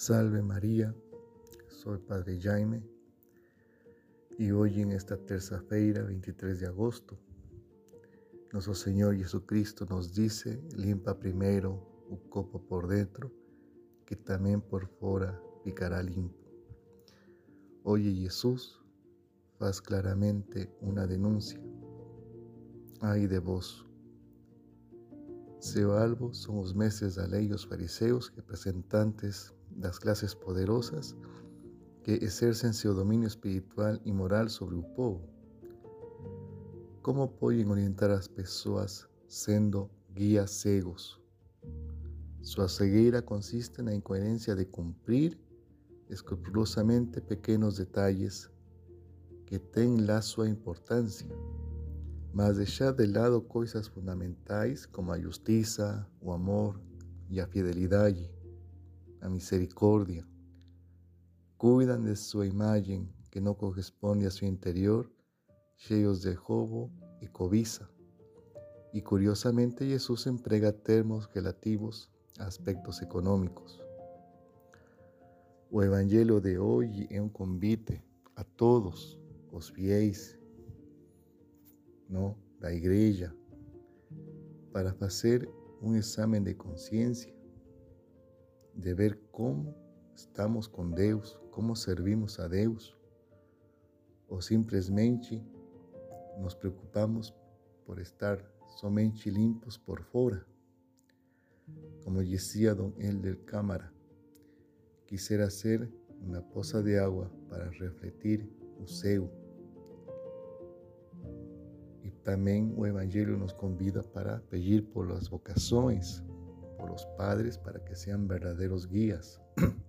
Salve María, soy Padre Jaime y hoy en esta terça-feira, 23 de agosto, nuestro Señor Jesucristo nos dice, limpa primero un copo por dentro, que también por fuera ficará limpo. Oye Jesús, faz claramente una denuncia. Ay de vos, Seu alvo son os mestres da lei e os fariseus, representantes das classes poderosas que exercem seu domínio espiritual e moral sobre o povo. Como podem orientar as pessoas sendo guias cegos? Sua cegueira consiste na incoerência de cumprir escrupulosamente pequenos detalhes que têm lá sua importância mas deixar de lado coisas fundamentais como a justiça, o amor e a fidelidade, a misericórdia. Cuidam de sua imagem que não corresponde a seu interior, cheios de roubo e cobiça. E curiosamente, Jesus emprega termos relativos a aspectos econômicos. O Evangelho de hoje é um convite a todos os fiéis ¿no? la iglesia, para hacer un examen de conciencia, de ver cómo estamos con Dios, cómo servimos a Dios, o simplesmente nos preocupamos por estar somente limpos por fuera. Como decía don Elder Cámara, quisiera ser una poza de agua para refletir o céu también el Evangelio nos convida para pedir por las vocaciones, por los padres, para que sean verdaderos guías.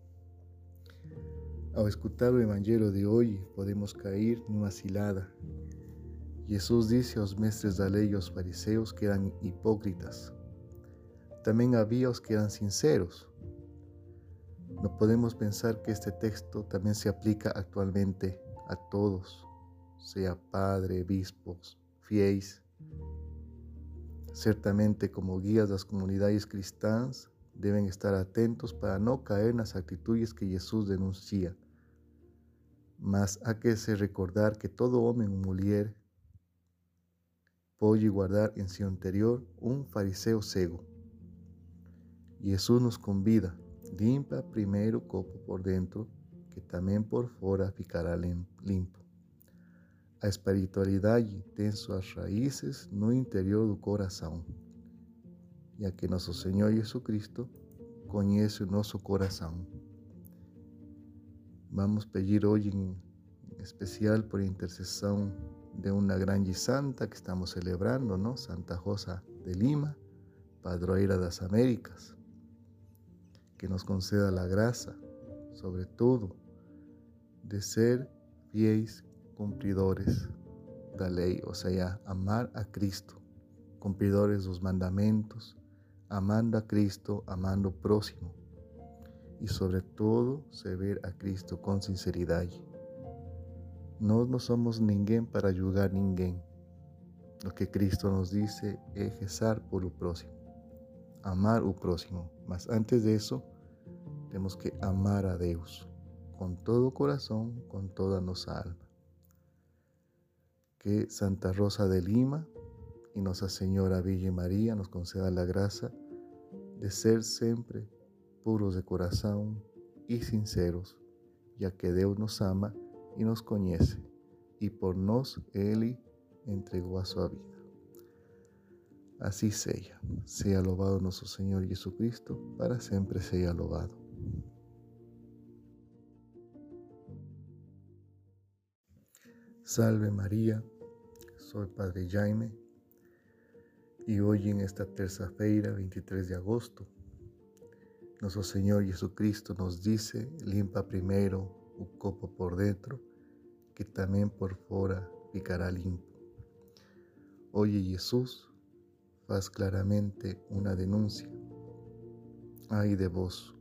Al escuchar el Evangelio de hoy, podemos caer en una cilada. Jesús dice a los mestres de la ley y los fariseos que eran hipócritas. También había los que eran sinceros. No podemos pensar que este texto también se aplica actualmente a todos, sea padre, obispos, fiéis. Certamente, como guías das comunidades cristãs, devem estar atentos para não cair nas atitudes que Jesus denuncia. Mas há que se recordar que todo homem ou mulher pode guardar em seu interior um fariseu cego. Jesus nos convida, limpa primeiro o copo por dentro, que também por fora ficará limpo. A espiritualidade tem suas raízes no interior do coração, já que nosso Senhor Jesus Cristo conhece o nosso coração. Vamos pedir hoje em especial por intercessão de uma grande santa que estamos celebrando, não? Santa Rosa de Lima, padroeira das Américas, que nos conceda a graça, sobretudo, de ser fiéis cumpridores da lei, ou seja, amar a Cristo, cumpridores dos mandamentos, amando a Cristo, amando o próximo e, sobretudo, servir a Cristo com sinceridade. Nós não somos ninguém para julgar ninguém. O que Cristo nos disse é rezar por o próximo, amar o próximo. Mas antes disso, temos que amar a Deus com todo o coração, com toda a nossa alma que Santa Rosa de Lima y Nuestra Señora Virgen María nos conceda la gracia de ser siempre puros de corazón y sinceros, ya que Dios nos ama y nos conoce, y por nos Él entregó a su vida. Así sea, sea alabado nuestro Señor Jesucristo, para siempre sea alabado. Salve María, soy Padre Jaime y hoy en esta terça-feira, 23 de agosto, nuestro Señor Jesucristo nos dice, limpa primero un copo por dentro, que también por fuera ficará limpo. Oye Jesús, faz claramente una denuncia. Ay de vos,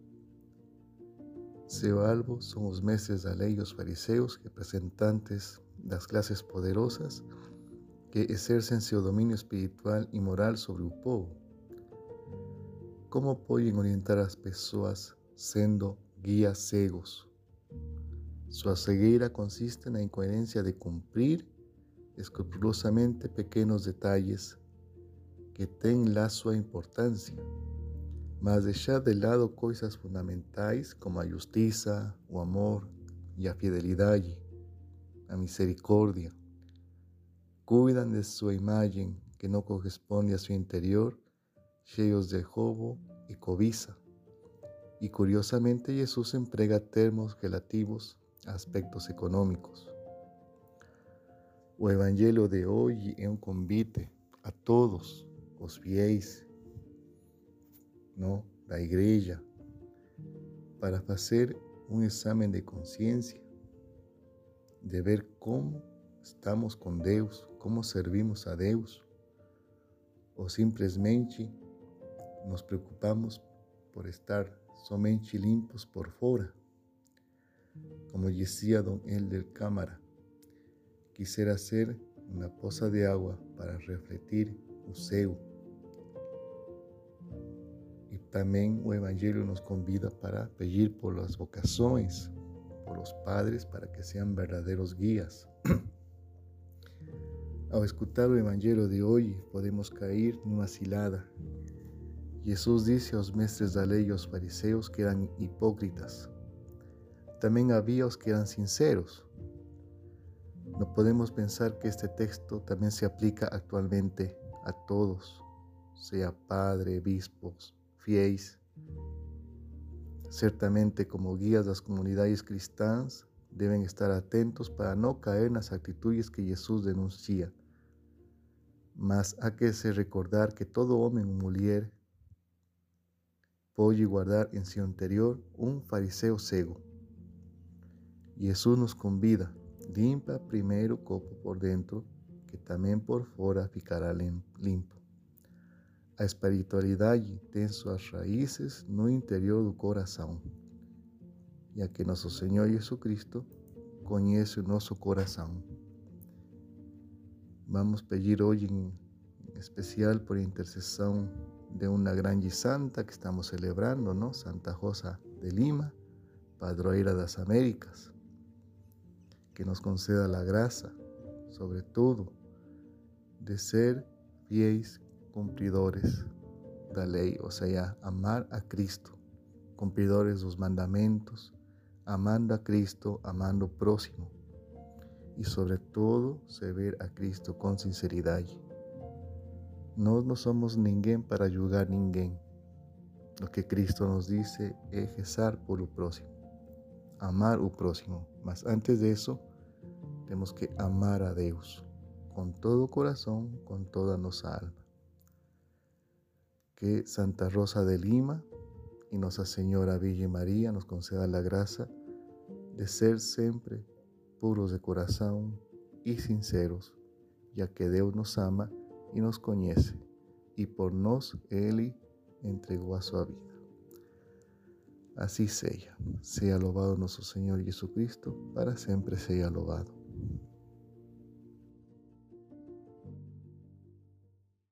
Seu alvo son los mestres da lei os representantes das classes poderosas que exercem seu domínio espiritual e moral sobre o povo. Como podem orientar as pessoas sendo guías cegos. Su ceguera consiste en la incoherencia de cumplir escrupulosamente pequenos detalles que têm la sua importância, mas deixar de lado coisas fundamentais como a justiça, o amor e a fidelidade, a misericórdia. Cuidam de sua imagem que não corresponde a seu interior, cheios de roubo e cobiça. E curiosamente, Jesus emprega termos relativos a aspectos econômicos. O Evangelho de hoje é um convite a todos os fiéis não, da igreja para fazer um exame de consciência, de ver como estamos com Deus, como servimos a Deus, ou simplesmente nos preocupamos por estar somente limpos por fora. Como dizia Dom Helder Câmara, quisera ser uma poça de água para refletir o céu También el Evangelio nos convida para pedir por las vocaciones, los padres, para que sean verdaderos guías. Al escuchar el Evangelio de hoy, podemos caer en una cilada. Jesús dice a los mestres de la ley y los fariseos que eran hipócritas. También había los que eran sinceros. No podemos pensar que este texto también se aplica actualmente a todos, sea padre, obispos, fiéis. Certamente, como guías las comunidades cristianas, deben estar atentos para no caer en las actitudes que Jesús denuncia. Mas hay que se recordar que todo hombre o mujer puede guardar en su interior un fariseo cego. Jesús nos convida, limpa primero copo por dentro, que también por fuera ficará limpo. A espiritualidade tem suas raízes no interior do coração. E a que nosso Senhor Jesus Cristo conhece o nosso coração. Vamos pedir hoje em especial por intercessão de uma grande santa que estamos celebrando, não? Santa Rosa de Lima, padroeira das Américas, que nos conceda a graça, sobretudo, de ser fiéis cumpridores da lei, ou seja, amar a Cristo, cumpridores dos mandamentos, amando a Cristo, amando o próximo e, sobretudo, servir a Cristo com sinceridade. Nós não somos ninguém para julgar ninguém. O que Cristo nos disse é rezar por o próximo, amar o próximo. Mas antes disso, temos que amar a Deus com todo o coração, com toda a nossa alma que Santa Rosa de Lima y Nuestra Señora Virgen María nos conceda la gracia de ser siempre puros de corazón y sinceros, ya que Dios nos ama y nos conoce, y por nos Él entregó a su vida. Así sea, sea alabado nuestro Señor Jesucristo, para siempre sea alabado.